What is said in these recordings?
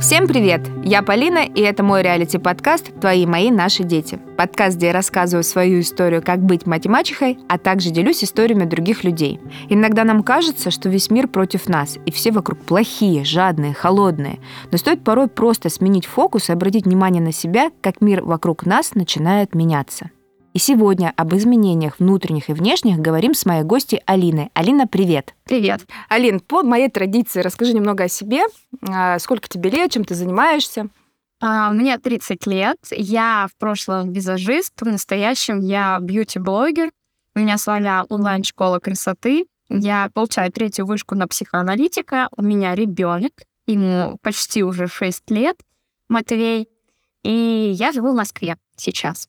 Всем привет! Я Полина, и это мой реалити-подкаст «Твои, мои, наши дети». Подкаст, где я рассказываю свою историю, как быть мать-мачехой, а также делюсь историями других людей. Иногда нам кажется, что весь мир против нас, и все вокруг плохие, жадные, холодные. Но стоит порой просто сменить фокус и обратить внимание на себя, как мир вокруг нас начинает меняться. И сегодня об изменениях внутренних и внешних говорим с моей гостьей Алиной. Алина, привет. Привет. Алин, по моей традиции расскажи немного о себе. А, сколько тебе лет, чем ты занимаешься? А, мне 30 лет. Я в прошлом визажист, в настоящем я бьюти-блогер. У меня своя онлайн-школа красоты. Я получаю третью вышку на психоаналитика. У меня ребенок, ему почти уже 6 лет, Матвей. И я живу в Москве сейчас.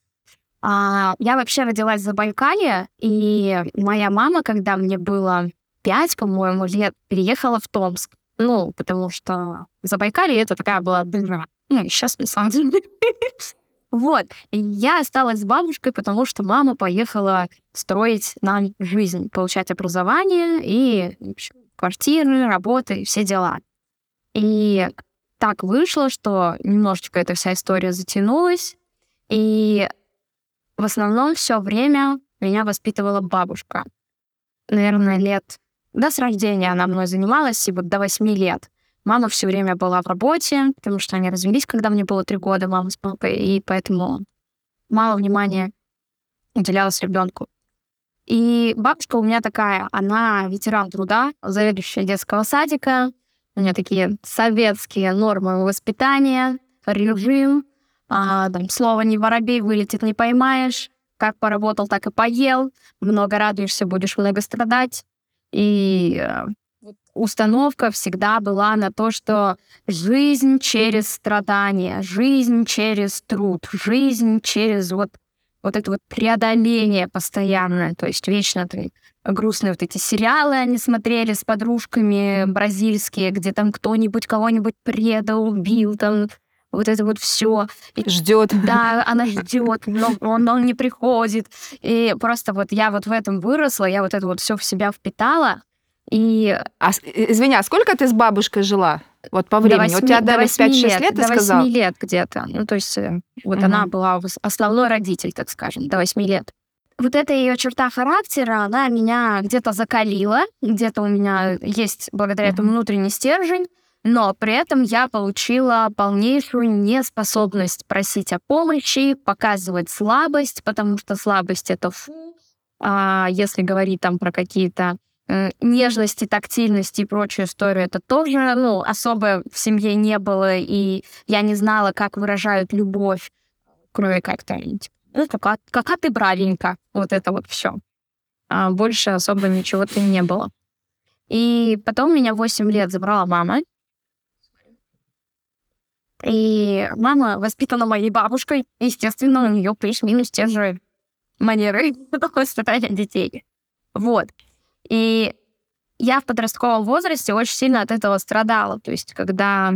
А, я вообще родилась в Забайкалье, и моя мама, когда мне было пять, по-моему, лет, переехала в Томск. Ну, потому что Забайкалье это такая была дыра. Ну, и сейчас, на самом деле. Вот. Я осталась с бабушкой, потому что мама поехала строить нам жизнь, получать образование и квартиры, работы, все дела. И так вышло, что немножечко эта вся история затянулась. И в основном все время меня воспитывала бабушка. Наверное, лет... Да, с рождения она мной занималась, и вот до восьми лет. Мама все время была в работе, потому что они развелись, когда мне было три года, мама с папой, и поэтому мало внимания уделялось ребенку. И бабушка у меня такая, она ветеран труда, заведующая детского садика. У меня такие советские нормы воспитания, режим, а, там, слово «не воробей» вылетит, не поймаешь. Как поработал, так и поел. Много радуешься, будешь много страдать. И э, установка всегда была на то, что жизнь через страдания, жизнь через труд, жизнь через вот, вот это вот преодоление постоянное. То есть вечно ты грустные вот эти сериалы они смотрели с подружками бразильские, где там кто-нибудь кого-нибудь предал, убил, там вот это вот все. Ждет. Да, она ждет, но он, он не приходит. И просто вот я вот в этом выросла, я вот это вот все в себя впитала. И... А, извини, а сколько ты с бабушкой жила? Вот по времени. До 8, У тебя дали 5-6 лет, лет, ты до 8 сказал? лет где-то. Ну, то есть э, вот угу. она была основной родитель, так скажем, до 8 лет. Вот эта ее черта характера, она меня где-то закалила, где-то у меня есть благодаря этому внутренний стержень, но при этом я получила полнейшую неспособность просить о помощи, показывать слабость, потому что слабость это фу. А если говорить там про какие-то э, нежности, тактильности и прочую историю, это тоже, ну, особо в семье не было, и я не знала, как выражают любовь, кроме как то типа, ну, какая, какая ты бравенька, вот это вот все. А больше особо ничего-то не было. И потом меня 8 лет забрала мама, и мама воспитана моей бабушкой. Естественно, у нее плюс-минус те же манеры воспитания детей. Вот. И я в подростковом возрасте очень сильно от этого страдала. То есть, когда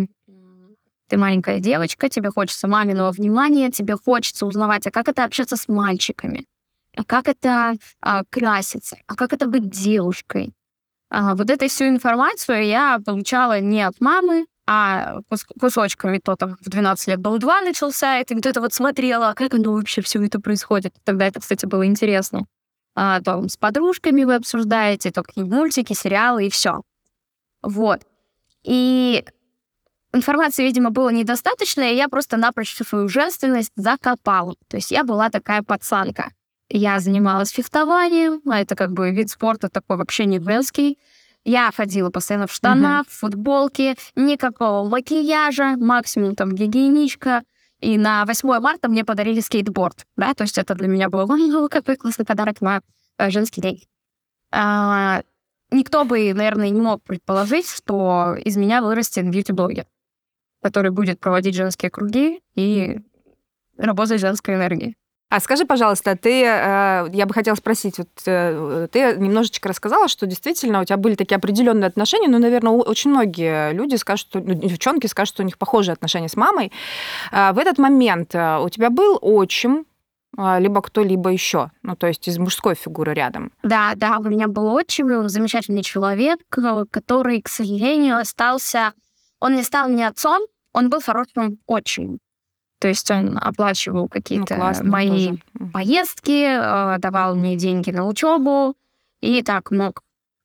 ты маленькая девочка, тебе хочется маминого внимания, тебе хочется узнавать, а как это общаться с мальчиками, а как это а, краситься, а как это быть девушкой. А, вот эту всю информацию я получала не от мамы, а кус кусочками то там в 12 лет был 2 начался, и ты вот это вот смотрела, а как оно вообще все это происходит. Тогда это, кстати, было интересно. А, там с подружками вы обсуждаете, то какие мультики, сериалы и все. Вот. И информации, видимо, было недостаточно, и я просто напрочь свою женственность закопала. То есть я была такая пацанка. Я занималась фехтованием, а это как бы вид спорта такой вообще не женский. Я ходила постоянно в штанах, угу. в футболке, никакого макияжа, максимум там гигиеничка. И на 8 марта мне подарили скейтборд, да, то есть это для меня было, ну, какой классный подарок на э, женский день. А, никто бы, наверное, не мог предположить, что из меня вырастет бьюти-блогер, который будет проводить женские круги и работать женской энергией. А скажи, пожалуйста, ты, э, я бы хотела спросить, вот э, ты немножечко рассказала, что действительно у тебя были такие определенные отношения, ну, наверное, очень многие люди скажут, что, ну, девчонки скажут, что у них похожие отношения с мамой. А в этот момент э, у тебя был отчим, либо кто-либо еще, ну, то есть из мужской фигуры рядом. Да, да, у меня был отчим, замечательный человек, который, к сожалению, остался... Он не стал мне отцом, Он был хорошим очень. То есть он оплачивал какие-то классно мои тоже. Поездки, э, давал мне деньги на учебу и так мог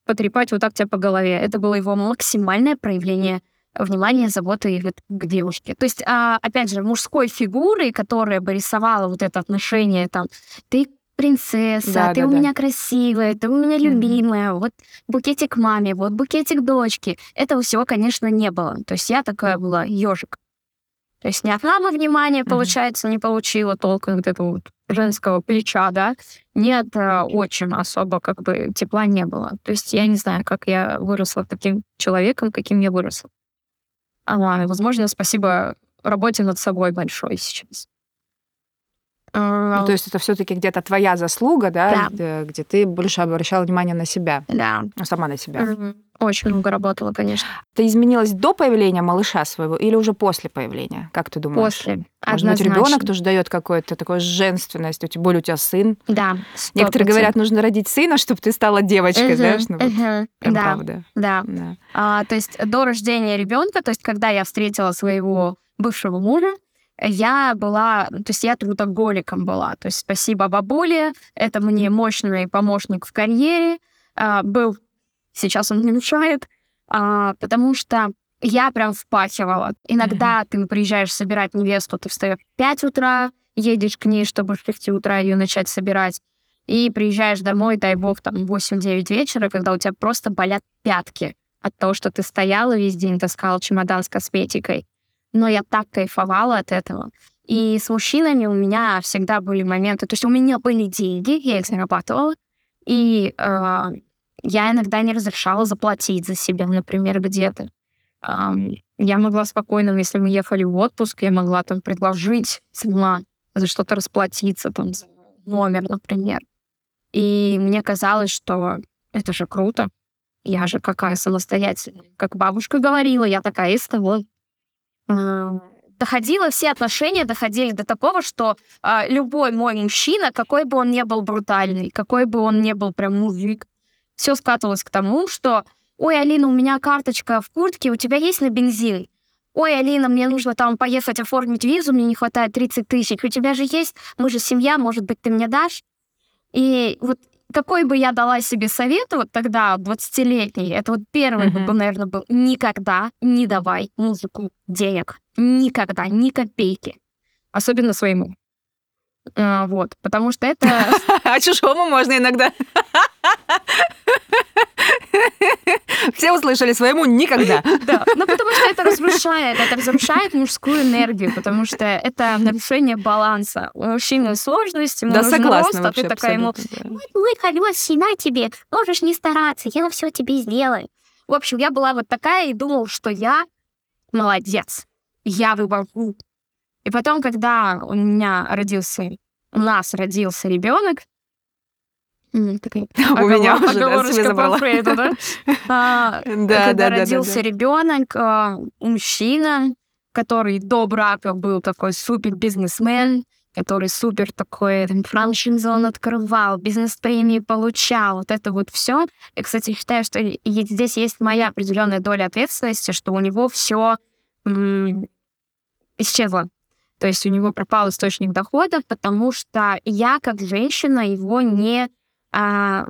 потрепать вот так тебя по голове. Это было его максимальное проявление внимания, заботы и вот к девушке. То есть, а, опять же, мужской фигурой, которая бы рисовала вот это отношение, там, ты принцесса, Да, ты да, у да. меня красивая, ты у меня любимая, вот букетик маме, вот букетик дочке. Этого всего, конечно, не было. То есть я такая была ежик. То есть ни от мамы внимания, Мгм. получается, не получила толком вот этого вот женского плеча, да, ни от э, отчима особо как бы тепла не было. То есть я не знаю, как я выросла таким человеком, каким я выросла. А, возможно, спасибо работе над собой большой сейчас. А, Ну, то есть это все-таки где-то твоя заслуга, да, Да. Где, где ты больше обращала внимание на себя, Да. ну, сама на себя. Очень много работала, конечно. Ты изменилась до появления малыша своего или уже после появления? Как ты думаешь? После. Может быть, ребенок тоже дает какую-то такую женственность, тем более у тебя сын. Да. Некоторые 100%. говорят, нужно родить сына, чтобы ты стала девочкой, Мгм, знаешь? Ну, вот прям Да, правда. да. Да. А, то есть до рождения ребенка, то есть когда я встретила своего бывшего мужа, я была, то есть я трудоголиком была. То есть спасибо бабуле, это мне мощный помощник в карьере а, был. Сейчас он не мешает, а, потому что я прям впахивала. Иногда ты приезжаешь собирать невесту, ты встаешь в 5 утра, едешь к ней, чтобы в 6 утра ее начать собирать. И приезжаешь домой, дай бог, там 8-9 вечера, когда у тебя просто болят пятки от того, что ты стояла весь день, таскала чемодан с косметикой. Но я так кайфовала от этого. И с мужчинами у меня всегда были моменты. То есть у меня были деньги, я их зарабатывала. И э, я иногда не разрешала заплатить за себя, например, где-то. Ам, я могла спокойно, если мы ехали в отпуск, я могла там предложить сама за что-то расплатиться, там, за номер, например. И мне казалось, что это же круто. Я же какая самостоятельная. Как бабушка говорила, я такая из того. Доходило, все отношения доходили до такого, что а, любой мой мужчина, какой бы он ни был брутальный, какой бы он ни был прям мужик, все скатывалось к тому, что «Ой, Алина, у меня карточка в куртке, у тебя есть на бензин?» «Ой, Алина, мне нужно там поехать оформить визу, мне не хватает 30 тысяч, у тебя же есть, мы же семья, может быть, ты мне дашь?» И вот какой бы я дала себе совет вот тогда, 20-летний, это вот первый, Мгм. бы, наверное, был никогда не давай музыку денег. Никогда, ни копейки. Особенно своему. А, вот, потому что это... А чужому можно иногда. Все услышали своему никогда. Да, ну потому что это разрушает, это разрушает мужскую энергию, потому что это нарушение баланса. У мужчины сложность, ему Да, нужен согласна рост, а ты такая ему. Ой, хороший, на тебе, можешь не стараться, я все тебе сделаю. В общем, я была вот такая и думала, что я молодец, я выбору. И потом, когда у меня родился, у нас родился ребенок, У меня уже, да, оговорочка себе по забрала. Фрейду, да? А, Да, когда да, да, да, родился да. ребенок, а, мужчина, который до брака был такой супер бизнесмен, который супер такой там, франшизу он открывал, бизнес-премии получал, вот это вот все. И, кстати, считаю, что здесь есть моя определенная доля ответственности, что у него все исчезло. То есть у него пропал источник дохода, потому что я, как женщина, его не, а,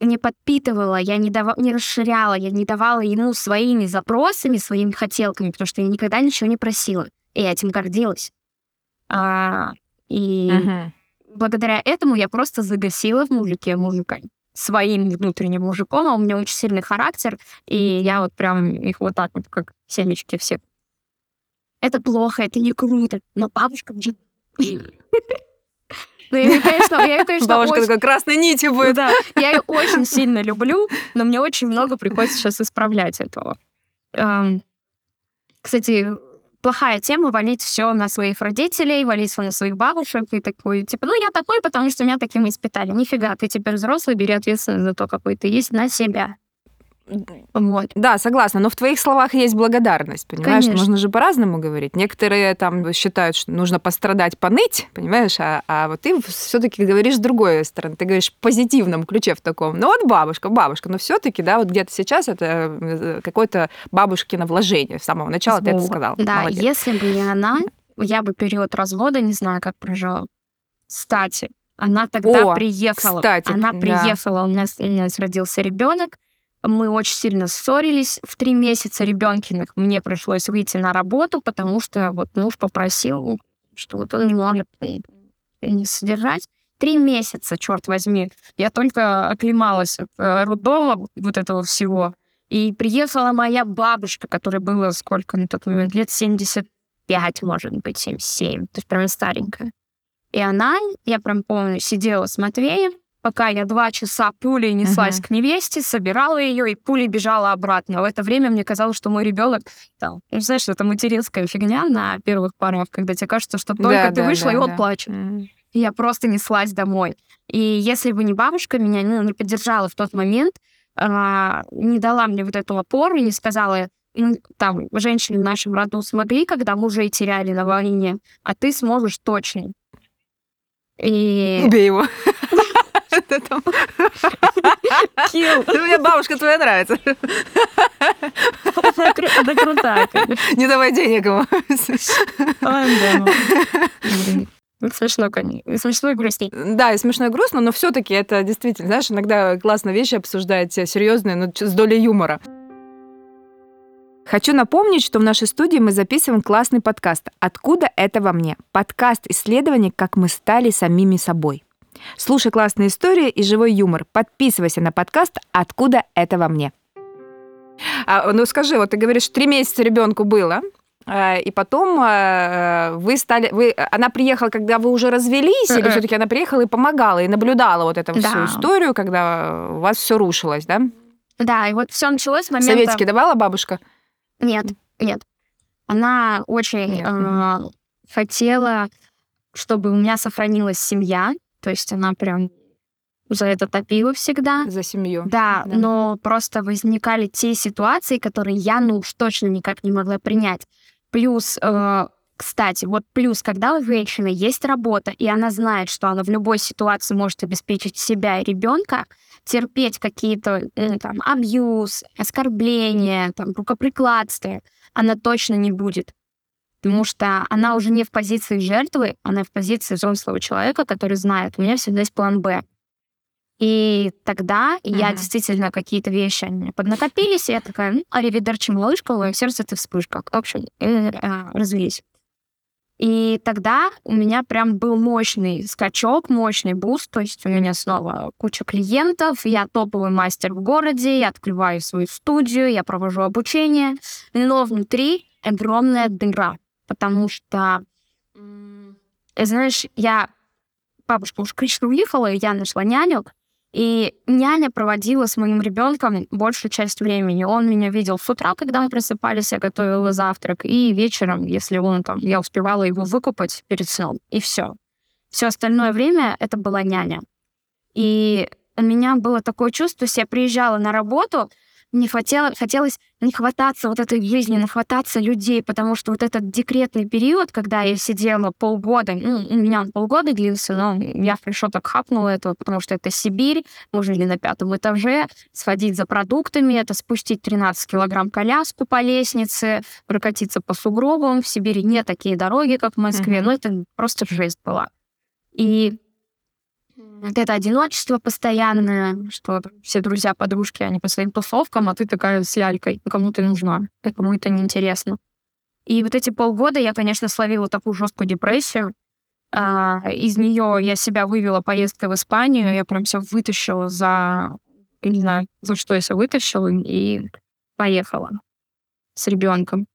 не подпитывала, я не, дава- не расширяла, я не давала ему своими запросами, своими хотелками, потому что я никогда ничего не просила. И я этим гордилась. А, и Мгм. благодаря этому я просто загасила в мужике мужика своим внутренним мужиком, а у меня очень сильный характер, и я вот прям их вот так вот, как семечки все. Это плохо, это не круто, но бабушка мне... Ну, я, конечно, я, её, конечно, Бабушка очень- такой красной Ну будет. да, я ее очень сильно люблю, но мне очень много приходится сейчас исправлять этого. Эм, Кстати, плохая тема валить все на своих родителей, валить всё на своих бабушек и такой, типа, ну я такой, потому что меня таким воспитали. Нифига, ты теперь взрослый, бери ответственность за то, какой ты есть, на себя. Вот. Да, согласна, но в твоих словах есть благодарность, понимаешь? Конечно. Можно же по-разному говорить. Некоторые там считают, что нужно пострадать, поныть, понимаешь? А, а вот ты все-таки говоришь с другой стороны. Ты говоришь в позитивном ключе в таком. Ну вот бабушка, бабушка, но все-таки, да, вот где-то сейчас это э, какое-то бабушкино вложение. С самого начала Звук. ты это сказал. Да, Молодец. если бы не она, я бы период развода не знаю, как прожила. Кстати, она тогда О, приехала. Кстати, она да. приехала, у нас, у нас родился ребенок. Мы очень сильно ссорились в три месяца ребенкиных. Мне пришлось выйти на работу, потому что вот муж попросил, что вот он не может не содержать. Три месяца, черт возьми. Я только оклемалась от э, роддома вот этого всего. И приехала моя бабушка, которая была сколько на тот момент, лет 75, может быть, 77. То есть прям старенькая. И она, я прям помню, сидела с Матвеем, пока я два часа пулей неслась uh-huh. к невесте, собирала ее и пулей бежала обратно. В это время мне казалось, что мой ребенок, там, ну, знаешь, это материнская фигня на первых порах, когда тебе кажется, что только да, ты да, вышла, да, и он да. плачет. Uh-huh. И я просто неслась домой. И если бы не бабушка меня ну, не поддержала в тот момент, а, не дала мне вот эту опору, не сказала, ну, там, женщины в нашем роду смогли, когда мужей теряли на войне, а ты сможешь точно. И... Убей его. Килл. У меня бабушка твоя нравится. Это крутая, Не давай денег ему. Смешно, конечно. Смешно и грустно. Да, и смешно и грустно, но все таки это действительно, знаешь, иногда классно вещи обсуждать, серьезные, но с долей юмора. Хочу напомнить, что в нашей студии мы записываем классный подкаст «Откуда это во мне?» Подкаст исследований, как мы стали самими собой. Слушай классные истории и живой юмор. Подписывайся на подкаст «Откуда это во мне?» а, Ну скажи, вот ты говоришь, три месяца ребенку было, а, и потом а, вы стали, вы, она приехала, когда вы уже развелись, или все-таки она приехала и помогала, и наблюдала вот эту да. всю историю, когда у вас все рушилось, да? Да, и вот все началось с момента... Советики давала бабушка? Нет, нет. Она очень э, хотела, чтобы у меня сохранилась семья. То есть она прям за это топила всегда. За семью. Да, да, но просто возникали те ситуации, которые я, ну уж точно никак не могла принять. Плюс, э, кстати, вот плюс, когда у женщины есть работа, и она знает, что она в любой ситуации может обеспечить себя и ребенка, терпеть какие-то э, там абьюз, оскорбления, там рукоприкладство, она точно не будет. Потому что она уже не в позиции жертвы, она в позиции взрослого человека, который знает, у меня всегда есть план Б. И тогда mm-hmm. я действительно какие-то вещи поднакопились, и я такая, ну, аривидерчи, малышка, в сердце ты вспышка. В общем, э, э, развелись. И тогда у меня прям был мощный скачок, мощный буст, то есть у меня снова куча клиентов, я топовый мастер в городе, я открываю свою студию, я провожу обучение, но внутри огромная дыра, потому что, знаешь, я, бабушка уж крично уехала, и я нашла няню, и няня проводила с моим ребенком большую часть времени. Он меня видел с утра, когда мы просыпались, я готовила завтрак, и вечером, если он там, я успевала его выкупать перед сном, и все. Все остальное время это была няня. И у меня было такое чувство, что я приезжала на работу, не хотела, хотелось не хвататься вот этой жизни, не хвататься людей, потому что вот этот декретный период, когда я сидела полгода, ну, у меня он полгода длился, но я хорошо так хапнула этого, потому что это Сибирь, мы жили на пятом этаже, сходить за продуктами, это спустить 13 килограмм коляску по лестнице, прокатиться по сугробам. В Сибири нет такие дороги, как в Москве, mm-hmm. но это просто жесть была. И вот это одиночество постоянное, что все друзья, подружки, они по своим тусовкам, а ты такая с лялькой, кому ты нужна, кому это неинтересно. И вот эти полгода я, конечно, словила такую жесткую депрессию. А, из нее я себя вывела поездкой в Испанию, я прям все вытащила за, не знаю, за что я все вытащила, и поехала с ребенком.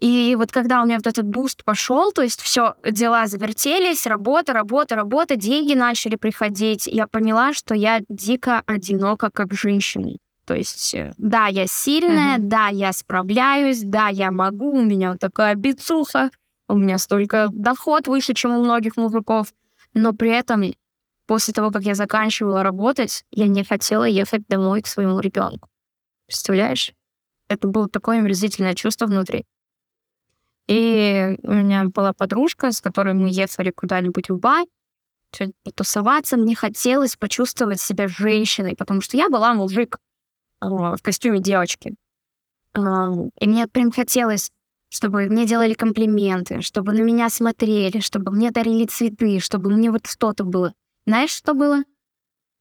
И вот когда у меня вот этот буст пошел, то есть все, дела завертелись, работа, работа, работа, деньги начали приходить, я поняла, что я дико одинока как женщина. То есть, э, да, я сильная, mm-hmm. да, я справляюсь, да, я могу, у меня вот такая бицуха, у меня столько доход выше, чем у многих мужиков, но при этом после того, как я заканчивала работать, я не хотела ехать домой к своему ребенку. Представляешь? Это было такое омерзительное чувство внутри. И у меня была подружка, с которой мы ехали куда-нибудь в бар, потусоваться. Мне хотелось почувствовать себя женщиной, потому что я была мужик в костюме девочки. И мне прям хотелось, чтобы мне делали комплименты, чтобы на меня смотрели, чтобы мне дарили цветы, чтобы мне вот что-то было. Знаешь, что было?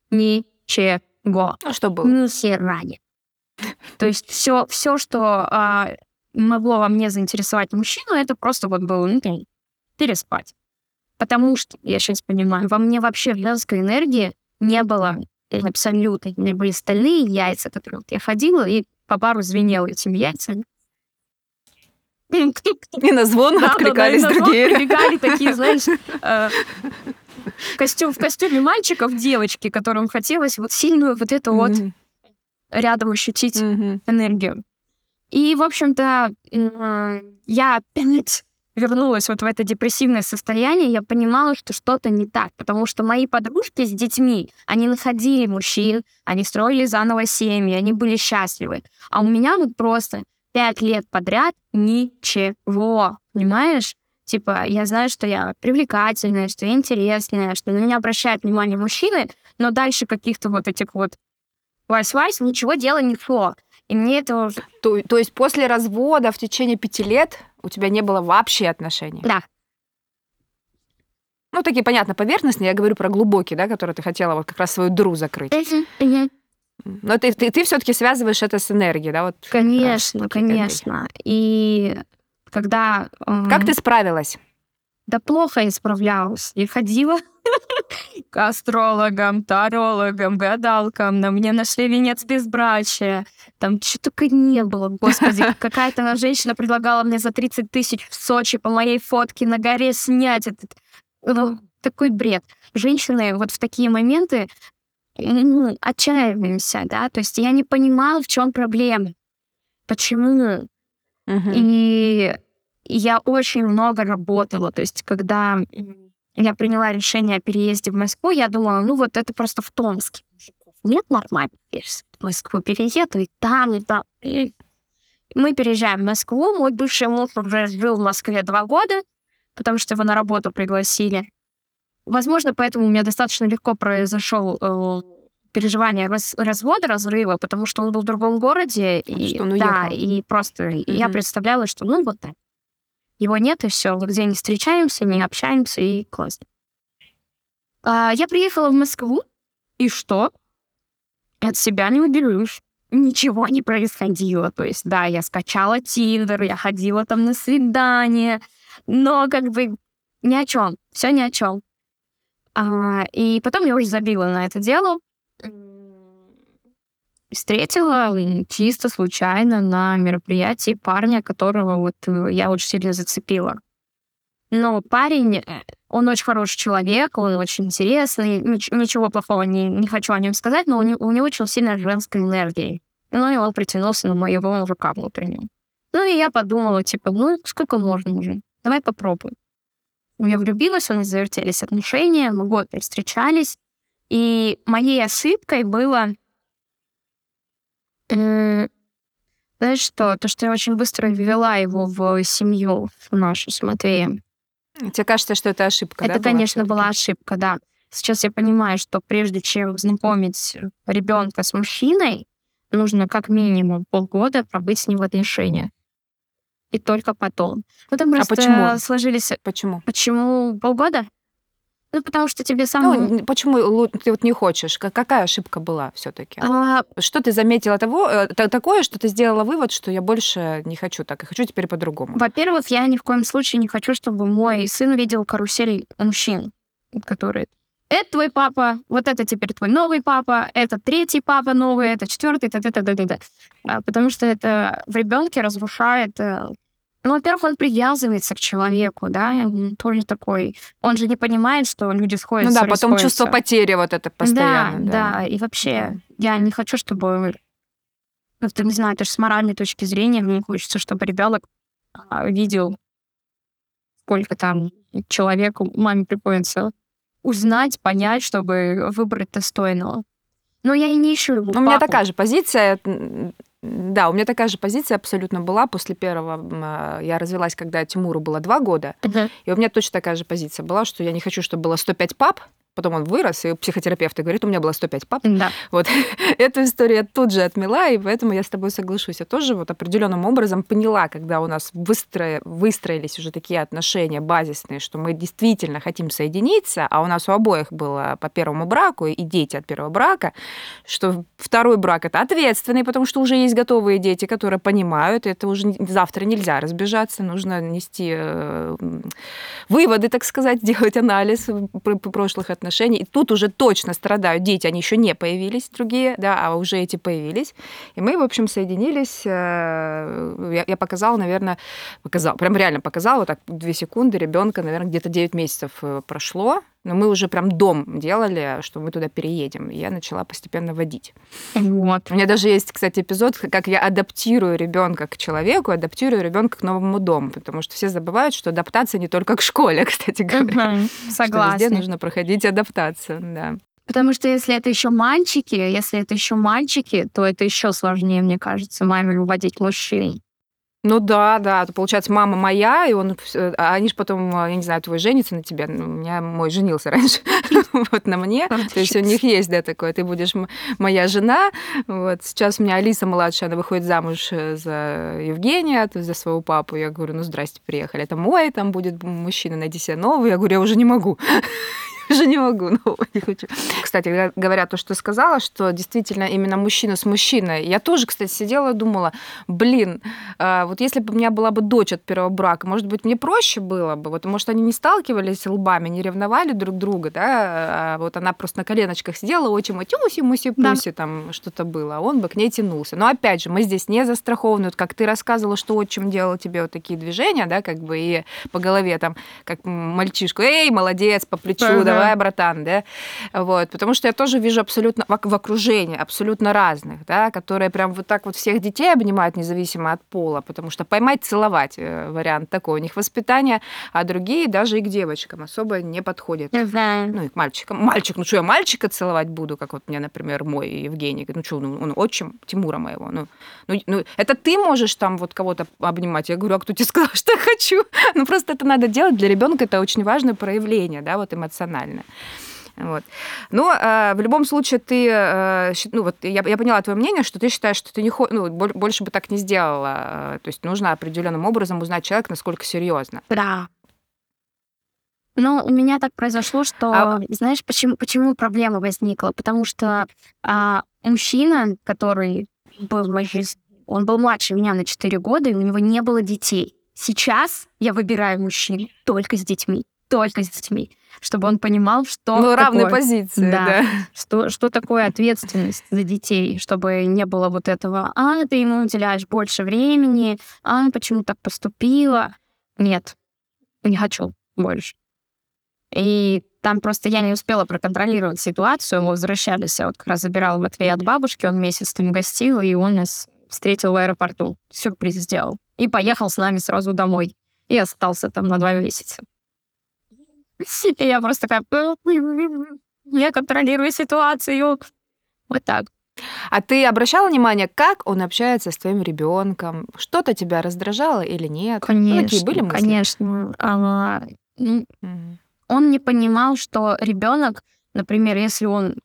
Ничего. А что было? Ни хера нет. То есть все, все, что а, могло во мне заинтересовать мужчину, это просто вот было ну, переспать. Потому что, я сейчас понимаю, во мне вообще женской энергии не было абсолютно. У меня были стальные яйца, которые вот я ходила и по бару звенела этими яйцами. И на звон да, откликались да, да, другие. Прибегали такие, знаешь, э, костюм, в костюме мальчиков девочки, которым хотелось вот сильную вот эту вот рядом ощутить энергию. И, в общем-то, я опять вернулась вот в это депрессивное состояние, я понимала, что что-то не так, потому что мои подружки с детьми, они находили мужчин, они строили заново семьи, они были счастливы. А у меня вот просто пять лет подряд ничего, понимаешь? Типа, я знаю, что я привлекательная, что я интересная, что на меня обращают внимание мужчины, но дальше каких-то вот этих вот вайс-вайс ничего дела не шло. И мне это уже... То, то есть после развода в течение пяти лет у тебя не было вообще отношений? Да. Ну, такие, понятно, поверхностные. Я говорю про глубокие, да, которые ты хотела вот как раз свою дыру закрыть. Но ты, ты, ты все-таки связываешь это с энергией, да? Вот конечно, конечно. И когда... Как ты справилась? Да плохо я справлялась. Я ходила к астрологам, тарологам, гадалкам. На мне нашли венец безбрачия. Там что только не было, господи. Какая-то женщина предлагала мне за 30 тысяч в Сочи по моей фотке на горе снять этот... Ну, такой бред. Женщины вот в такие моменты ну, отчаиваемся, да, то есть я не понимала, в чем проблема, почему. Uh-huh. И я очень много работала, то есть когда я приняла решение о переезде в Москву, я думала, ну вот это просто в Томске. Нет нормально, в Москву перееду, и там, и там. И мы переезжаем в Москву, мой бывший муж уже жил в Москве два года, потому что его на работу пригласили. Возможно, поэтому у меня достаточно легко произошел э, переживание раз, развода, разрыва, потому что он был в другом городе. И, что он да, и просто mm-hmm. я представляла, что ну вот так. Его нет, и все. Где не встречаемся, не общаемся, и классно. А, я приехала в Москву, и что? От себя не уберешь. Ничего не происходило. То есть, да, я скачала Тиндер, я ходила там на свидание, но как бы ни о чем. Все ни о чем. А, и потом я уже забила на это дело. Встретила чисто случайно на мероприятии парня, которого вот э, я очень сильно зацепила. Но парень, э, он очень хороший человек, он очень интересный, ничего плохого не, не хочу о нем сказать, но у него, у него очень сильная женская энергия. Ну и он притянулся на моего мужика внутреннего. Ну и я подумала, типа, ну сколько можно уже? Давай попробуем. Я влюбилась, у нас завертелись отношения, мы год встречались. И моей ошибкой было... Знаешь что? То, что я очень быстро ввела его в семью в нашу с Матвеем. Тебе кажется, что это ошибка, Это, да, конечно, была ошибка, да. Сейчас я понимаю, что прежде чем знакомить ребенка с мужчиной, нужно как минимум полгода пробыть с ним в отношениях и только потом. Ну, там а почему? сложились... Почему? Почему полгода? Ну, потому что тебе сам... Ну, почему ты вот не хочешь? Какая ошибка была все таки а... Что ты заметила того, э, такое, что ты сделала вывод, что я больше не хочу так, и хочу теперь по-другому? Во-первых, я ни в коем случае не хочу, чтобы мой сын видел карусель мужчин, которые это твой папа, вот это теперь твой новый папа, это третий папа новый, это четвертый, т т т т т Потому что это в ребенке разрушает э, ну, во-первых, он привязывается к человеку, да, он тоже такой. Он же не понимает, что люди сходятся. Ну да, потом сходятся. чувство потери вот это постоянно. Да, да, да. И вообще, я не хочу, чтобы как-то, не знаю, даже с моральной точки зрения, мне хочется, чтобы ребенок а, видел, сколько там человеку маме приходится узнать, понять, чтобы выбрать достойного. Но я и не ищу У меня такая же позиция. Да, у меня такая же позиция абсолютно была после первого. А, я развелась, когда Тимуру было два года. Мгм. И у меня точно такая же позиция была, что я не хочу, чтобы было 105 пап. Потом он вырос, и психотерапевт и говорит, у меня было 105 пап. Да. Вот эту историю я тут же отмела, и поэтому я с тобой соглашусь. Я тоже вот определенным образом поняла, когда у нас выстро... выстроились уже такие отношения базисные, что мы действительно хотим соединиться, а у нас у обоих было по первому браку и дети от первого брака, что второй брак это ответственный, потому что уже есть готовые дети, которые понимают, это уже завтра нельзя разбежаться, нужно нести э, выводы, так сказать, делать анализ пр- прошлых отношений. И тут уже точно страдают дети, они еще не появились другие, да, а уже эти появились. И мы, в общем, соединились. э, Я, я показала, наверное, показала, прям реально показала, вот так две секунды ребенка, наверное, где-то 9 месяцев э, прошло. Но мы уже прям дом делали, что мы туда переедем. И я начала постепенно водить. Вот. У меня даже есть, кстати, эпизод, как я адаптирую ребенка к человеку, адаптирую ребенка к новому дому, потому что все забывают, что адаптация не только к школе, кстати говоря. Мгм. Что везде Согласна. нужно проходить адаптацию, да. Потому что если это еще мальчики, если это еще мальчики, то это еще сложнее, мне кажется, маме выводить мужчин. Ну да, да, то получается мама моя, и он, а они же потом, я не знаю, твой женится на тебе, ну, у меня мой женился раньше, вот на мне, то есть у них есть, да, такое, ты будешь моя жена, вот, сейчас у меня Алиса младшая, она выходит замуж э, за Евгения, то есть за своего папу, я говорю, ну здрасте, приехали, это мой, там будет мужчина, найди себе новый, я говорю, я уже не могу, уже не могу, нового не хочу. Кстати, говоря то, что ты сказала, что действительно именно мужчина с мужчиной, я тоже, кстати, сидела и думала, блин, а, вот если бы у меня была бы дочь от первого брака, может быть, мне проще было бы, вот, может, они не сталкивались лбами, не ревновали друг друга, да, а вот она просто на коленочках сидела, отчима тюси, муси, Да. пуси, там что-то было, а он бы к ней тянулся. Но опять же, мы здесь не застрахованы, вот как ты рассказывала, что отчим делал тебе вот такие движения, да, как бы и по голове там, как мальчишку, эй, молодец, по плечу, Ага. давай, братан, да, вот, потому что я тоже вижу абсолютно в ок- в окружении, абсолютно разных, да, которые прям вот так вот всех детей обнимают, независимо от пола, потому что поймать, целовать э, вариант такой, у них воспитание, а другие даже и к девочкам особо не подходят. Не знаю. Ну, и к мальчикам. Мальчик, ну что, я мальчика целовать буду, как вот мне, например, мой Евгений. Ну что, ну, он отчим Тимура моего. Ну, ну, ну, это ты можешь там вот кого-то обнимать. Я говорю, а кто тебе сказал, что я хочу? Ну, просто это надо делать. Для ребенка это очень важное проявление, да, вот эмоциональное. Вот. Но э, в любом случае ты, э, ну вот я, я поняла твое мнение, что ты считаешь, что ты не хо- ну, боль- больше бы так не сделала. Э, То есть нужно определенным образом узнать человека, насколько серьезно. Да. Ну, у меня так произошло, что, А- знаешь, почему, почему проблема возникла? Потому что а, мужчина, который был в моей жизни, он был младше меня на 4 года, и у него не было детей. Сейчас я выбираю мужчин только с детьми, только с детьми, чтобы он понимал, что ну, равные такое, позиции, Да. да. что, что такое ответственность за детей, чтобы не было вот этого, а, ты ему уделяешь больше времени, а, почему так поступила. Нет, не хочу больше. И там просто я не успела проконтролировать ситуацию. Мы возвращались, я вот как раз забирала Матвея от бабушки, он месяц там гостил, и он нас встретил в аэропорту, сюрприз сделал. И поехал с нами сразу домой. И остался там на два месяца. И я просто такая... Я контролирую ситуацию. Вот так. А ты обращала внимание, как он общается с твоим ребенком? Что-то тебя раздражало или нет? Ну, Конечно, такие были мысли? конечно. А, он не понимал, что ребенок, например, если он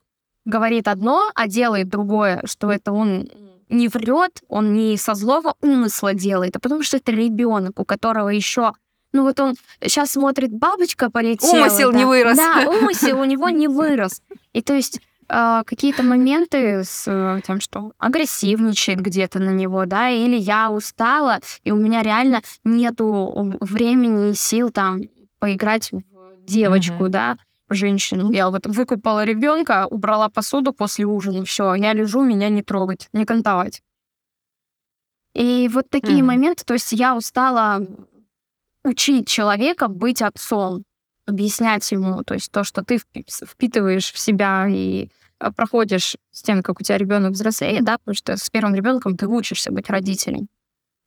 говорит одно, а делает другое, что это он не врет, он не со злого умысла делает, а потому что это ребенок, у которого еще ну вот он сейчас смотрит, бабочка полетела. Умысел да. не вырос. Да, умысел у него не вырос. И то есть э, какие-то моменты с э, тем, что агрессивничает где-то на него, да, или я устала, и у меня реально нету времени и сил там поиграть в девочку, Мгм. да, женщину. Я вот выкупала ребенка, убрала посуду после ужина, все, я лежу, меня не трогать, не кантовать. И вот такие Мгм. моменты, то есть я устала учить человека быть отцом, объяснять ему, то есть то, что ты впи- впитываешь в себя и э, проходишь с тем, как у тебя ребенок взрослеет, да, потому что с первым ребенком ты учишься быть родителем.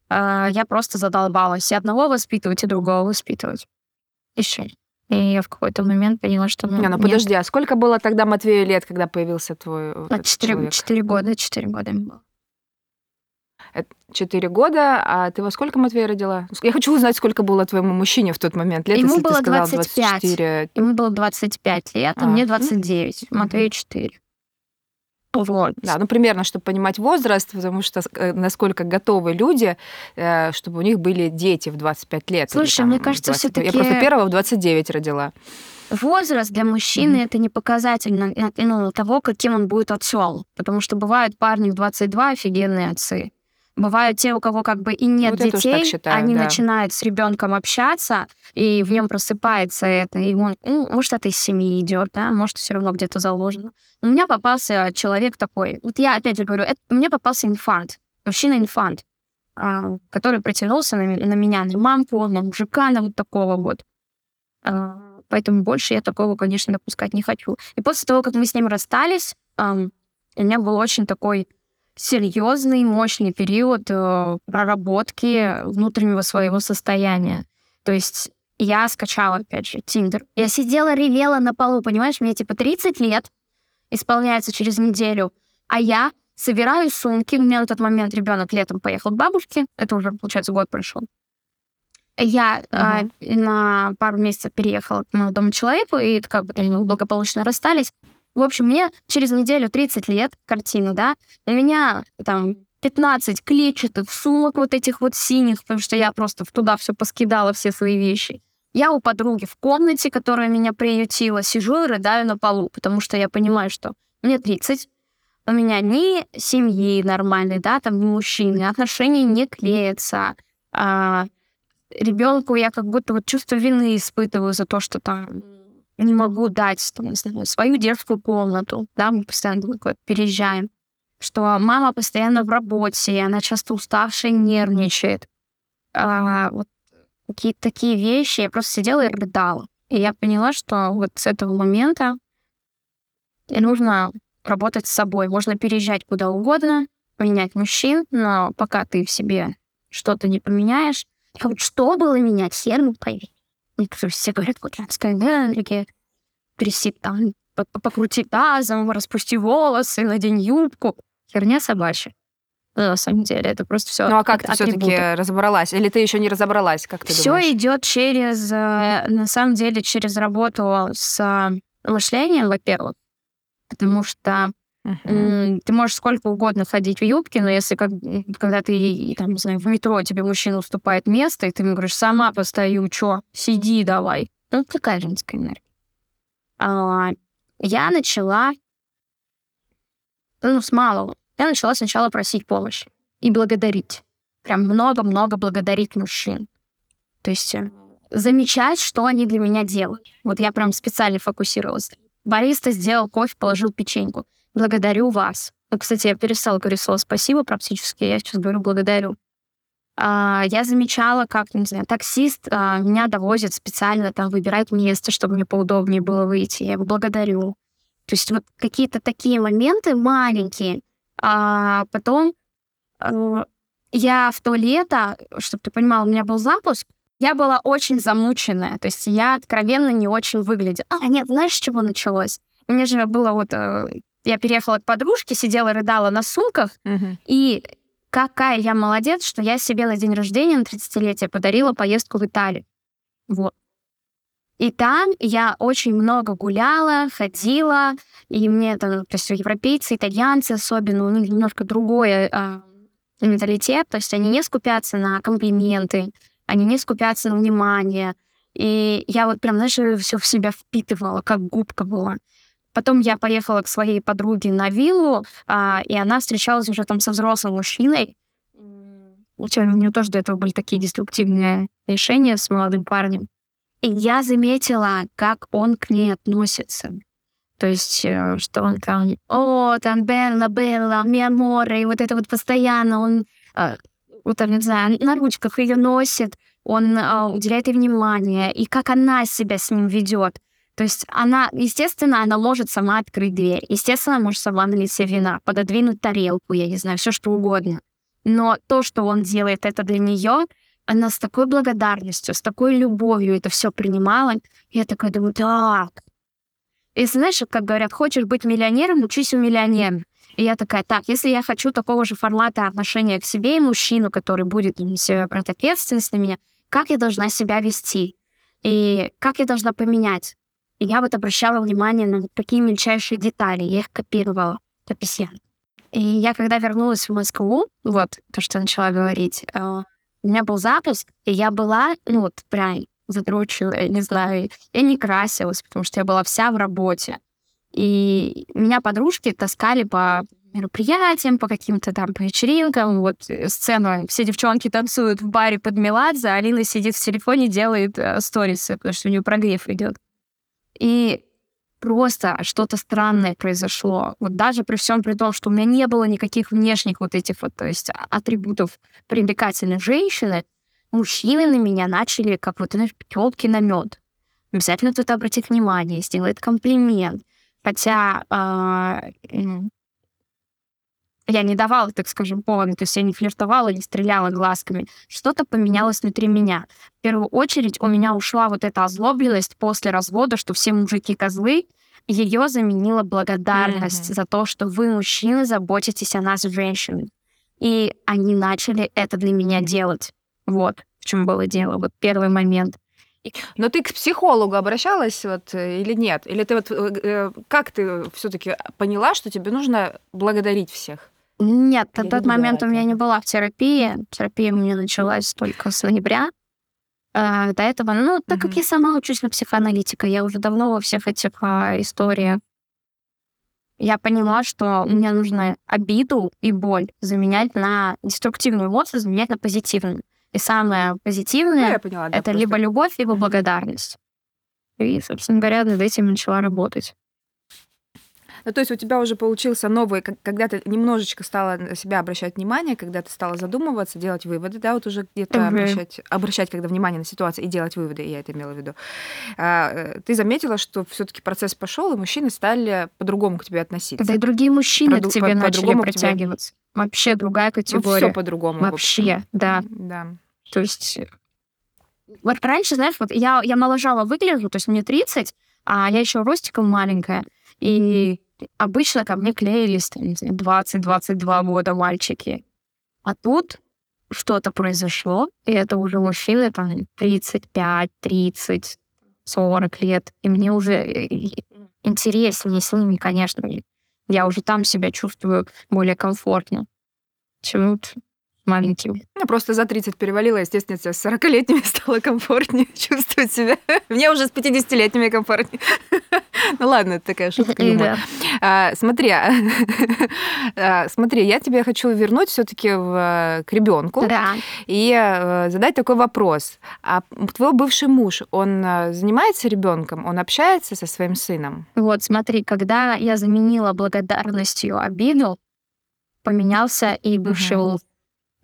А, Я просто задолбалась и одного воспитывать, и другого воспитывать. Еще. И я в какой-то момент поняла, что ну, Не, ну нет. подожди, а сколько было тогда Матвею лет, когда появился твой А, четыре года, четыре года ему было. Четыре года. А ты во сколько, Матвей, родила? Я хочу узнать, сколько было твоему мужчине в тот момент лет, Ему если было ты сказала 25. 24. Ему было 25 лет, а, А, мне ну, 29, Матвею 4. Вот. Да, ну примерно, чтобы понимать возраст, потому что э, насколько готовы люди, э, чтобы у них были дети в 25 лет. или Слушай, там мне кажется, 20. Я всё-таки- просто первого в 29 родила. Возраст для мужчины Мгм. это не показатель на- ну, того, каким он будет отцом. Потому что бывают парни в 22 офигенные отцы. Бывают те, у кого как бы и нет Вот тоже так детей, считаю, они да. начинают с ребенком общаться, и в нем просыпается это. И он, ну, может, это из семьи идет, да, может, все равно где-то заложено. У меня попался человек такой. Вот я опять же говорю, это, мне попался инфант, мужчина-инфант, а, который притянулся на, на меня, на мамку, на мужика, на вот такого вот. А, Поэтому больше я такого, конечно, допускать не хочу. И после того, как мы с ним расстались, ам, у меня был очень такой серьезный, мощный период э, проработки внутреннего своего состояния. То есть я скачала, опять же, Тиндер. Я сидела, ревела на полу, понимаешь, мне типа 30 лет, исполняется через неделю, а я собираю сумки. У меня на тот момент ребенок летом поехал к бабушке, это уже, получается, год прошел. Я а, Ага. на пару месяцев переехала к молодому человеку, и как бы они благополучно расстались. В общем, мне через неделю 30 лет, картина, да, у меня там 15 клетчатых сумок вот этих вот синих, потому что я просто туда все поскидала, все свои вещи. Я у подруги в комнате, которая меня приютила, сижу и рыдаю на полу, потому что я понимаю, что мне 30, у меня ни семьи нормальной, да, там ни мужчины, отношения не клеятся. А, ребенку я как будто вот чувство вины испытываю за то, что там не могу дать там, не знаю, свою детскую комнату, да, мы постоянно переезжаем, что мама постоянно в работе, и она часто уставшая, нервничает. А, вот какие-то такие вещи, я просто сидела и рыдала. И я поняла, что вот с этого момента нужно работать с собой. Можно переезжать куда угодно, менять мужчин, но пока ты в себе что-то не поменяешь, вот что было менять, хер ну пойми. Все говорят, женская энергия, тряси там, по- по- покрути тазом, распусти волосы, надень юбку. Херня собачья. На самом деле, это просто все. Ну а как ты все-таки разобралась? Или ты еще не разобралась, как ты Все думаешь? идет через, э, на самом деле, через работу с э, мышлением, во-первых, потому что М, Ты можешь сколько угодно ходить в юбке, но если как, когда ты там, не знаю, в метро тебе мужчина уступает место, и ты ему говоришь, сама постою, чё, сиди давай. Ну, такая женская энергия. А, я начала, ну, с малого. Я начала сначала просить помощи и благодарить. Прям много-много благодарить мужчин. То есть э, замечать, что они для меня делают. Вот я прям специально фокусировалась. Бариста сделал кофе, положил печеньку. Благодарю вас. Ну, кстати, я перестала говорить слово спасибо практически, я сейчас говорю благодарю. А, я замечала, как, не знаю, таксист а, меня довозит специально, там, выбирает место, чтобы мне поудобнее было выйти. Я его благодарю. То есть вот какие-то такие моменты маленькие. А потом э, я в то лето, чтобы ты понимал, у меня был запуск, я была очень замученная. То есть я откровенно не очень выглядела. А, нет, знаешь, с чего началось? Меня же было вот... э, я переехала к подружке, сидела, рыдала на сумках, Мгм. и какая я молодец, что я себе на день рождения, на 30-летие подарила поездку в Италию. Вот. И там я очень много гуляла, ходила, и мне это, то есть европейцы, итальянцы особенно, у них немножко другой а, менталитет, то есть они не скупятся на комплименты, они не скупятся на внимание. И я вот прям, знаешь, все в себя впитывала, как губка была. Потом я поехала к своей подруге на виллу, а, и она встречалась уже там со взрослым мужчиной. У нее тоже до этого были такие деструктивные решения с молодым парнем. И я заметила, как он к ней относится. То есть, э, что он там, о, там, Белла, Белла, ми аморе, и вот это вот постоянно он, э, вот там, не знаю, на ручках ее носит, он э, уделяет ей внимание, и как она себя с ним ведет. То есть она, естественно, она может сама открыть дверь, естественно, может сама налить себе вина, пододвинуть тарелку, я не знаю, все что угодно. Но то, что он делает это для нее, она с такой благодарностью, с такой любовью это все принимала. Я такая думаю, так. И знаешь, как говорят, хочешь быть миллионером, учись у миллионера. И я такая, так, если я хочу такого же формата отношения к себе и мужчину, который будет брать ответственность на меня, как я должна себя вести? И как я должна поменять? Я вот обращала внимание на такие мельчайшие детали, я их копировала по И я, когда вернулась в Москву, вот то, что начала говорить, э, у меня был запуск, и я была, ну вот прям задрочила, я не знаю, я не красилась, потому что я была вся в работе. И меня подружки таскали по мероприятиям, по каким-то там по вечеринкам. Вот э, сцену все девчонки танцуют в баре под Меладзе, а Алина сидит в телефоне, делает э, сторисы, потому что у нее прогрев идет. И просто что-то странное произошло. Вот даже при всем при том, что у меня не было никаких внешних вот этих вот, то есть атрибутов привлекательной женщины, мужчины на меня начали, как вот, знаешь, пчелки на мед. Обязательно кто-то обратит внимание, сделает комплимент. Хотя э, я не давала, так скажем, повода, то есть я не флиртовала, не стреляла глазками. Что-то поменялось внутри меня. В первую очередь у меня ушла вот эта озлобленность после развода, что все мужики козлы, ее заменила благодарность mm-hmm. за то, что вы, мужчины, заботитесь о нас, женщинами. И они начали это для меня делать. Вот в чем было дело, вот первый момент. Но ты к психологу обращалась вот э, или нет? Или ты вот э, э, как ты все-таки поняла, что тебе нужно благодарить всех? Нет, на тот момент у меня не была в терапии. Терапия у меня началась только с ноября. А, до этого, ну, так как я сама учусь на психоаналитика, я уже давно во всех этих а, историях, я поняла, что мне нужно обиду и боль заменять на деструктивную эмоцию, заменять на позитивную. И самое позитивное ну, поняла, да, это просто... либо любовь, либо благодарность. И, собственно говоря, над этим начала работать. Ну, то есть у тебя уже получился новый, когда ты немножечко стала на себя обращать внимание, когда ты стала задумываться, делать выводы, да, вот уже где-то mm-hmm. обращать, обращать, когда внимание на ситуацию и делать выводы, я это имела в виду. А, э, ты заметила, что все-таки процесс пошел, и мужчины стали по-другому к тебе относиться. Да и другие мужчины Про- к тебе по- начали притягиваться. Тебя... Вообще другая ну, категория. Ну, все по-другому. Вообще, да. Да. То есть вот раньше, знаешь, вот я, я моложава выгляжу, то есть мне 30, а я еще ростиком маленькая. И обычно ко мне клеились 20-22 года мальчики. А тут что-то произошло, и это уже мужчины там 35, 30, 40 лет. И мне уже э, интереснее с ними, конечно. Я уже там себя чувствую более комфортно, чем маленьким. Ну, просто за 30 перевалила, естественно, с 40-летними стало комфортнее чувствовать себя. Мне уже с 50-летними комфортнее. Ну ладно, это такая шутка юмора. А, смотри, а, смотри, я тебе хочу вернуть все-таки к ребенку да. и э, задать такой вопрос. А твой бывший муж, он занимается ребенком, он общается со своим сыном? Вот, смотри, когда я заменила благодарностью обиду, поменялся и бывший угу.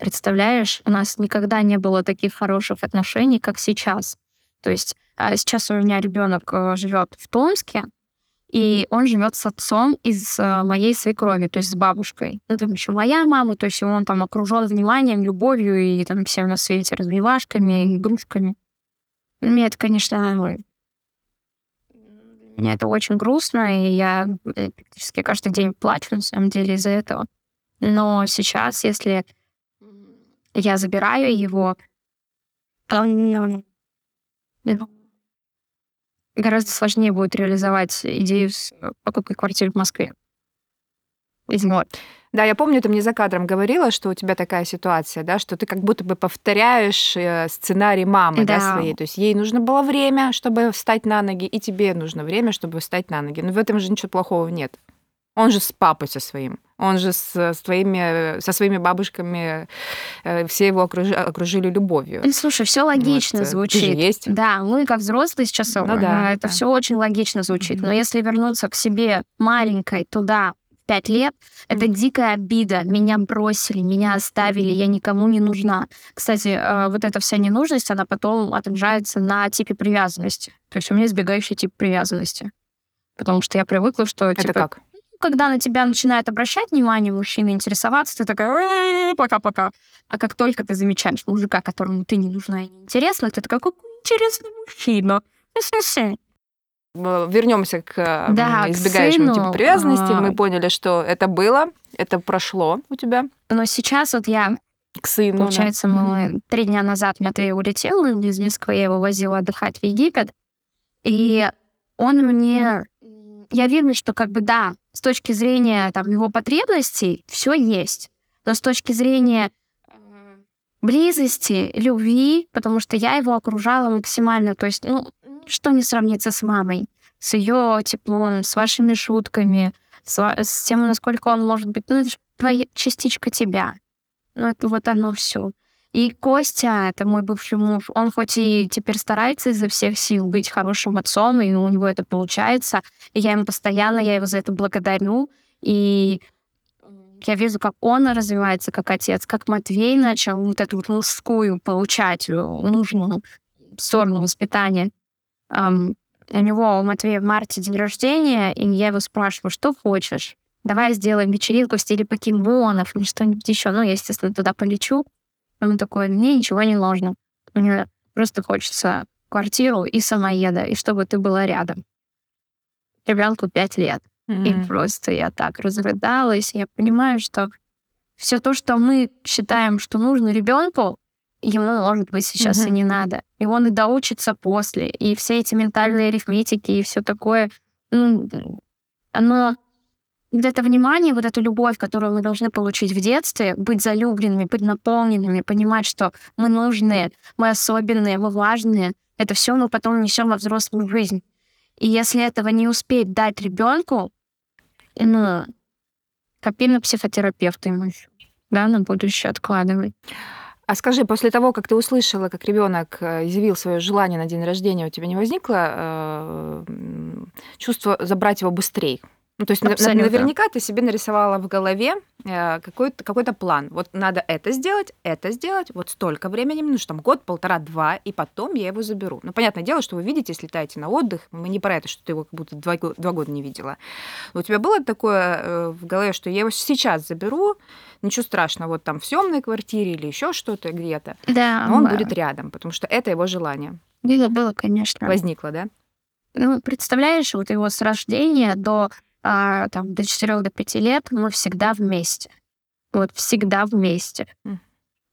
Представляешь, у нас никогда не было таких хороших отношений, как сейчас. То есть а сейчас у меня ребенок э, живет в Томске, и он живет с отцом из э, моей свекрови, то есть с бабушкой. Ну, там еще моя мама, то есть он там окружен вниманием, любовью и там всем на свете развивашками, игрушками. Мне это, конечно, мне это очень грустно, и я э, практически каждый день плачу, на самом деле, из-за этого. Но сейчас, если я забираю его, гораздо сложнее будет реализовать идею с э, покупкой квартиры в Москве. Вот. Да, я помню, ты мне за кадром говорила, что у тебя такая ситуация, да, что ты как будто бы повторяешь э, сценарий мамы, да. да, своей. То есть ей нужно было время, чтобы встать на ноги, и тебе нужно время, чтобы встать на ноги. Но в этом же ничего плохого нет. Он же с папой со своим. Он же с, с твоими, со своими бабушками э, все его окружи, окружили любовью. Ну, слушай, все логично вот, звучит. Ты же есть. Да, мы как взрослые сейчас, ну, да, это да. все очень логично звучит. Mm-hmm. Но если вернуться к себе маленькой туда пять лет, это дикая обида. Меня бросили, меня оставили, я никому не нужна. Кстати, э, вот эта вся ненужность, она потом отражается на типе привязанности. То есть у меня избегающий тип привязанности. Потому что я привыкла, что... Это типа, как? Когда на тебя начинает обращать внимание мужчина, интересоваться, ты такая пока-пока. А как только ты замечаешь мужика, которому ты не нужна и не интересна, ты такая, какой интересный мужчина. вернемся к да, избегающему к сыну, типу привязанности. А... Мы поняли, что это было, это прошло у тебя. Но сейчас вот я к сыну. Получается, да. мы три дня назад Матвей улетел из Минска, я его возила отдыхать в Египет. И он мне... Я вижу, что как бы да, с точки зрения там, его потребностей все есть. Но с точки зрения близости, любви, потому что я его окружала максимально. То есть, ну, что не сравнится с мамой? С ее теплом, с вашими шутками, с, с тем, насколько он может быть, ну, это же твоя частичка тебя. Ну, это вот оно все. И Костя, это мой бывший муж, он хоть и теперь старается изо всех сил быть хорошим отцом, и у него это получается, и я ему постоянно, я его за это благодарю, и я вижу, как он развивается как отец, как Матвей начал вот эту вот мужскую получать э, нужную сторону воспитания. Um, у него, у Матвея в марте день рождения, и я его спрашиваю, что хочешь? Давай сделаем вечеринку в стиле покемонов или что-нибудь еще. Ну, я, естественно, туда полечу. Он такой, мне ничего не нужно. Мне просто хочется квартиру и самоеда, и чтобы ты была рядом. Ребенку пять лет. Mm-hmm. И просто я так разрыдалась. Я понимаю, что все то, что мы считаем, что нужно ребенку, ему, может быть, сейчас mm-hmm. и не надо. И он и доучится после. И все эти ментальные арифметики и все такое, ну, оно вот это внимание, вот эту любовь, которую мы должны получить в детстве, быть залюбленными, быть наполненными, понимать, что мы нужны, мы особенные, мы важные, это все мы потом несем во взрослую жизнь. И если этого не успеть дать ребенку, ну, копи на психотерапевта ему еще, да, на будущее откладывай. А скажи, после того, как ты услышала, как ребенок э, изъявил свое желание на день рождения, у тебя не возникло э, чувство забрать его быстрее? Ну, то есть Абсолютно. наверняка ты себе нарисовала в голове э, какой-то какой план. Вот надо это сделать, это сделать, вот столько времени, ну, что там год, полтора, два, и потом я его заберу. Ну, понятное дело, что вы видите, если летаете на отдых, мы не про это, что ты его как будто два, два года не видела. Но у тебя было такое э, в голове, что я его сейчас заберу, ничего страшного, вот там в съемной квартире или еще что-то где-то, да, но он будет рядом, потому что это его желание. Было, было, конечно. Возникло, да? Ну, представляешь, вот его с рождения до а, там, до 4 до 5 лет мы всегда вместе. Вот всегда вместе. Mm.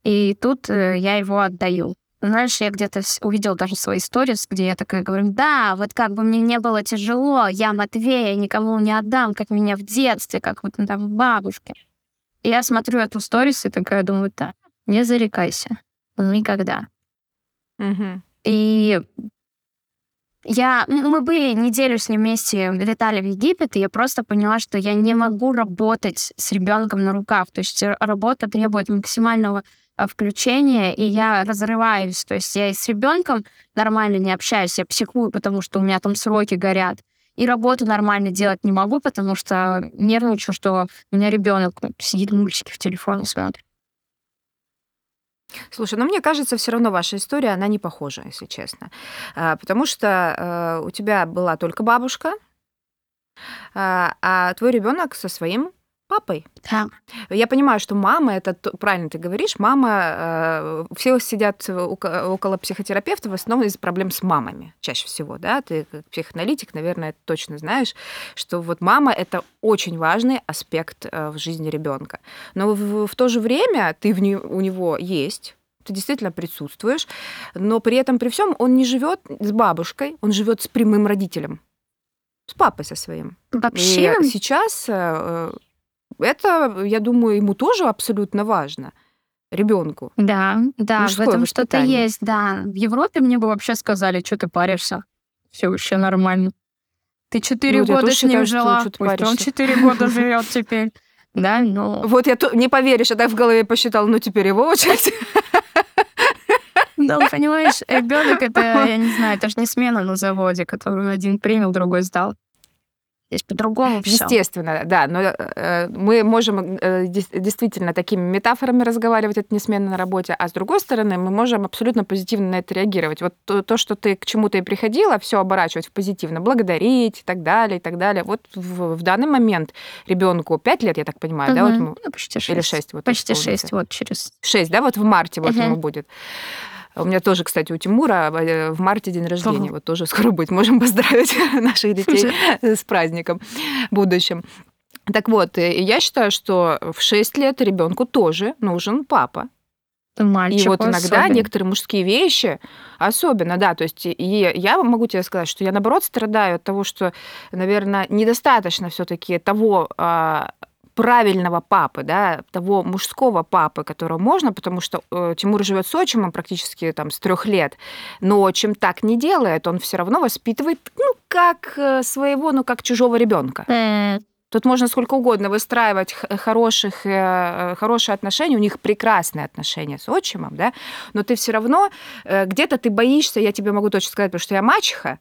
И тут э, я его отдаю. Знаешь, я где-то увидела даже свои сторис, где я такая говорю, да, вот как бы мне не было тяжело, я Матвея никому не отдам, как меня в детстве, как вот там бабушке. И я смотрю эту сторис и такая думаю, да, не зарекайся. Никогда. Mm-hmm. И я, мы были неделю с ним вместе, летали в Египет, и я просто поняла, что я не могу работать с ребенком на руках. То есть работа требует максимального а, включения, и я разрываюсь. То есть я и с ребенком нормально не общаюсь, я психую, потому что у меня там сроки горят. И работу нормально делать не могу, потому что нервничаю, что у меня ребенок сидит мультики в телефоне смотрит. Слушай, ну мне кажется, все равно ваша история, она не похожа, если честно. А, потому что э, у тебя была только бабушка, а, а твой ребенок со своим папой. Да. Я понимаю, что мама, это правильно ты говоришь, мама, э, все сидят около психотерапевта в основном из проблем с мамами чаще всего, да, ты как психоаналитик, наверное, точно знаешь, что вот мама это очень важный аспект э, в жизни ребенка. Но в, в то же время ты в не, у него есть, ты действительно присутствуешь, но при этом при всем он не живет с бабушкой, он живет с прямым родителем, с папой со своим. Вообще? И сейчас э, это, я думаю, ему тоже абсолютно важно ребенку. Да, да, Мужское в этом что-то есть, да. В Европе мне бы вообще сказали, что ты паришься. Все вообще нормально. Ты четыре ну, года с ним жила, пусть он четыре года живет теперь. Да, ну... Вот я не поверишь, я так в голове посчитала, ну теперь его очередь. Ну, понимаешь, ребенок это, я не знаю, это же не смена на заводе, которую один принял, другой сдал. Здесь по-другому все. Естественно, да. Но э, мы можем э, действительно такими метафорами разговаривать, это несменно на работе, а с другой стороны, мы можем абсолютно позитивно на это реагировать. Вот то, то что ты к чему-то и приходила, все оборачивать в позитивно, благодарить и так далее, и так далее. Вот в, в данный момент ребенку 5 лет, я так понимаю, угу. да? Вот ну, почти 6. Или 6. Вот почти 6, вот через... 6, да, вот в марте вот угу. ему будет. У меня тоже, кстати, у Тимура э, в марте день рождения. Ага. Вот тоже скоро будет. Можем поздравить наших детей с праздником будущим. Так вот, э, я считаю, что в 6 лет ребенку тоже нужен папа. Мальчику и вот иногда особенно. некоторые мужские вещи, особенно, да, то есть и я могу тебе сказать, что я наоборот страдаю от того, что, наверное, недостаточно все-таки того а, правильного папы, да, того мужского папы, которого можно, потому что э, Тимур живет с отчимом практически там с трех лет, но отчим так не делает, он все равно воспитывает, ну, как э, своего, ну, как чужого ребенка. Тут можно сколько угодно выстраивать хороших, э, хорошие отношения, у них прекрасные отношения с отчимом, да, но ты все равно э, где-то ты боишься, я тебе могу точно сказать, потому что я мачеха,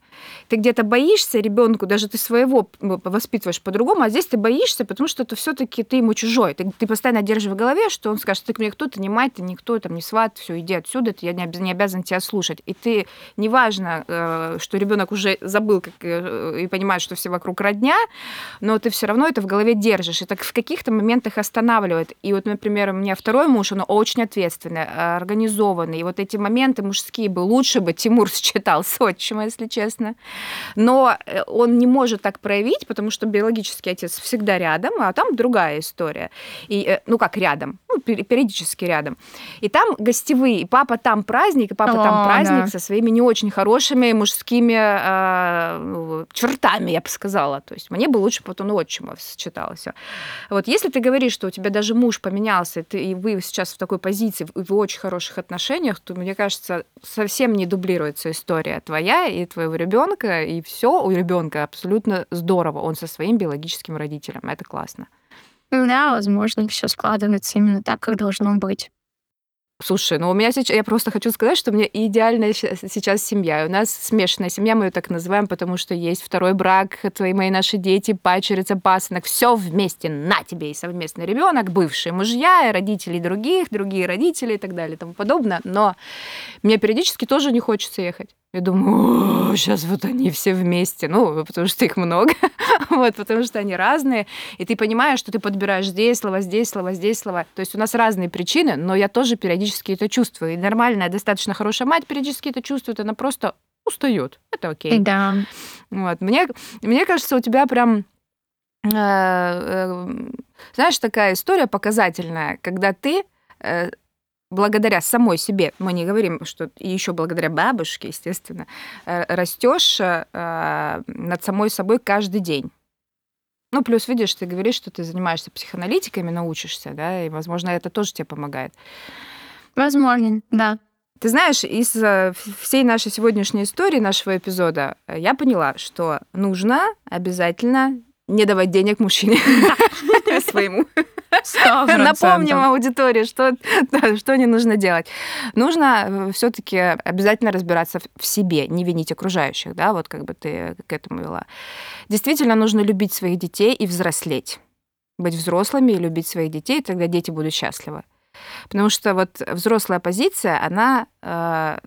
ты где-то боишься ребенку, даже ты своего воспитываешь по-другому, а здесь ты боишься, потому что это все-таки ты ему чужой. Ты, ты постоянно держишь в голове, что он скажет, ты мне кто-то, не мать, ты никто, там, не сват, все, иди отсюда, я не, не обязан тебя слушать. И ты, неважно, э, что ребенок уже забыл как, и понимает, что все вокруг родня, но ты все равно равно это в голове держишь, и так в каких-то моментах останавливает. И вот, например, у меня второй муж, он очень ответственный, э, организованный, и вот эти моменты мужские бы лучше бы Тимур считал с отчима, если честно. Но э, он не может так проявить, потому что биологический отец всегда рядом, а там другая история. И, э, ну как рядом, ну, периодически рядом. И там гостевые, и папа там праздник, и папа О, там праздник да. со своими не очень хорошими мужскими э, чертами, я бы сказала. То есть мне бы лучше потом отчима дома сочеталось. Вот если ты говоришь, что у тебя даже муж поменялся, и, ты, и вы сейчас в такой позиции, в, в очень хороших отношениях, то, мне кажется, совсем не дублируется история твоя и твоего ребенка, и все у ребенка абсолютно здорово. Он со своим биологическим родителем. Это классно. Да, возможно, все складывается именно так, как должно быть. Слушай, ну у меня сейчас, я просто хочу сказать, что у меня идеальная сейчас семья. У нас смешанная семья, мы ее так называем, потому что есть второй брак, твои мои наши дети, пачерица, пасынок, все вместе, на тебе и совместный ребенок, бывшие мужья, и родители других, другие родители и так далее и тому подобное. Но мне периодически тоже не хочется ехать. Я думаю, сейчас вот они все вместе. Ну, потому что их много. вот, потому что они разные. И ты понимаешь, что ты подбираешь здесь слова, здесь слова, здесь слова. То есть у нас разные причины, но я тоже периодически это чувствую. И нормальная, достаточно хорошая мать периодически это чувствует. Она просто устает. Это окей. Да. Вот. Мне, мне кажется, у тебя прям э, э, знаешь, такая история показательная, когда ты э, благодаря самой себе, мы не говорим, что еще благодаря бабушке, естественно, э, растешь э, над самой собой каждый день. Ну, плюс, видишь, ты говоришь, что ты занимаешься психоаналитиками, научишься, да, и, возможно, это тоже тебе помогает. Возможно, да. Ты знаешь, из э, всей нашей сегодняшней истории, нашего эпизода, я поняла, что нужно обязательно не давать денег мужчине своему. Напомним аудитории, что, да, что не нужно делать. Нужно э, все-таки обязательно разбираться в себе, не винить окружающих, да, вот как бы ты к этому вела. Действительно нужно любить своих детей и взрослеть. Быть взрослыми и любить своих детей, тогда дети будут счастливы. Потому что вот взрослая позиция, она, э,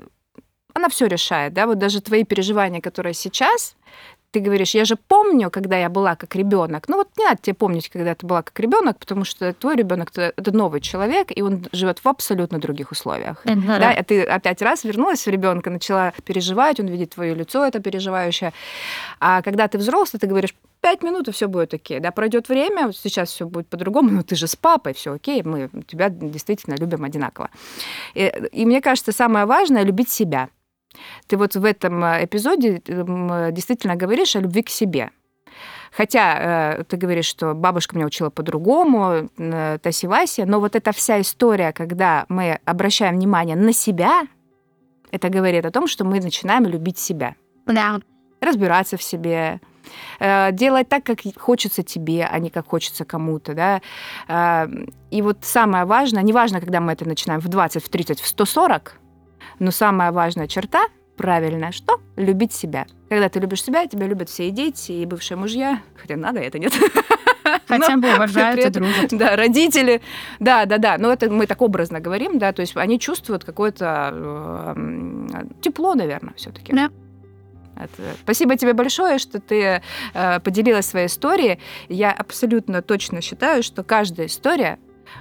она все решает, да, вот даже твои переживания, которые сейчас, ты говоришь, я же помню, когда я была как ребенок. Ну вот не надо тебе помнить, когда ты была как ребенок, потому что твой ребенок это новый человек, и он живет в абсолютно других условиях. Да, да, а ты опять раз вернулась в ребенка, начала переживать, он видит твое лицо, это переживающее. А когда ты взрослый, ты говоришь, пять минут, и все будет окей. Да, пройдет время, сейчас все будет по-другому, но ты же с папой, все окей, мы тебя действительно любим одинаково. И, и мне кажется, самое важное любить себя. Ты вот в этом э, эпизоде действительно говоришь о любви к себе. Хотя э, ты говоришь, что бабушка меня учила по-другому, э, Таси Вася, но вот эта вся история, когда мы обращаем внимание на себя, это говорит о том, что мы начинаем любить себя. Да. Разбираться в себе, э, делать так, как хочется тебе, а не как хочется кому-то, да. Э, и вот самое важное, неважно, когда мы это начинаем в 20, в 30, в 140, но самая важная черта правильная, что? Любить себя. Когда ты любишь себя, тебя любят все и дети, и бывшие мужья. Хотя надо, это нет. Хотя бы уважают и дружат. Да, родители. Да, да, да. Но это мы так образно говорим, да, то есть они чувствуют какое-то э, тепло, наверное, все-таки. Да. Спасибо тебе большое, что ты э, поделилась своей историей. Я абсолютно точно считаю, что каждая история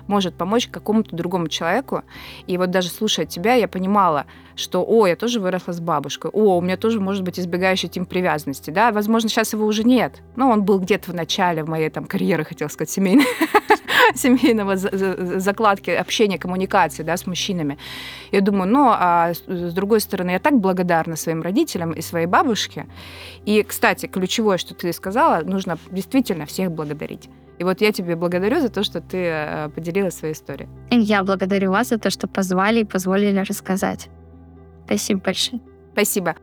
может помочь какому-то другому человеку. И вот даже слушая тебя, я понимала, что, о, я тоже выросла с бабушкой, о, у меня тоже может быть избегающий тим привязанности, да, возможно, сейчас его уже нет, но он был где-то в начале в моей там карьеры, хотел сказать, семейной, семейного закладки общения, коммуникации, да, с мужчинами. Я думаю, ну, а с другой стороны, я так благодарна своим родителям и своей бабушке. И, кстати, ключевое, что ты сказала, нужно действительно всех благодарить. И вот я тебе благодарю за то, что ты э, поделилась своей историей. Я благодарю вас за то, что позвали и позволили рассказать. Спасибо большое. Спасибо.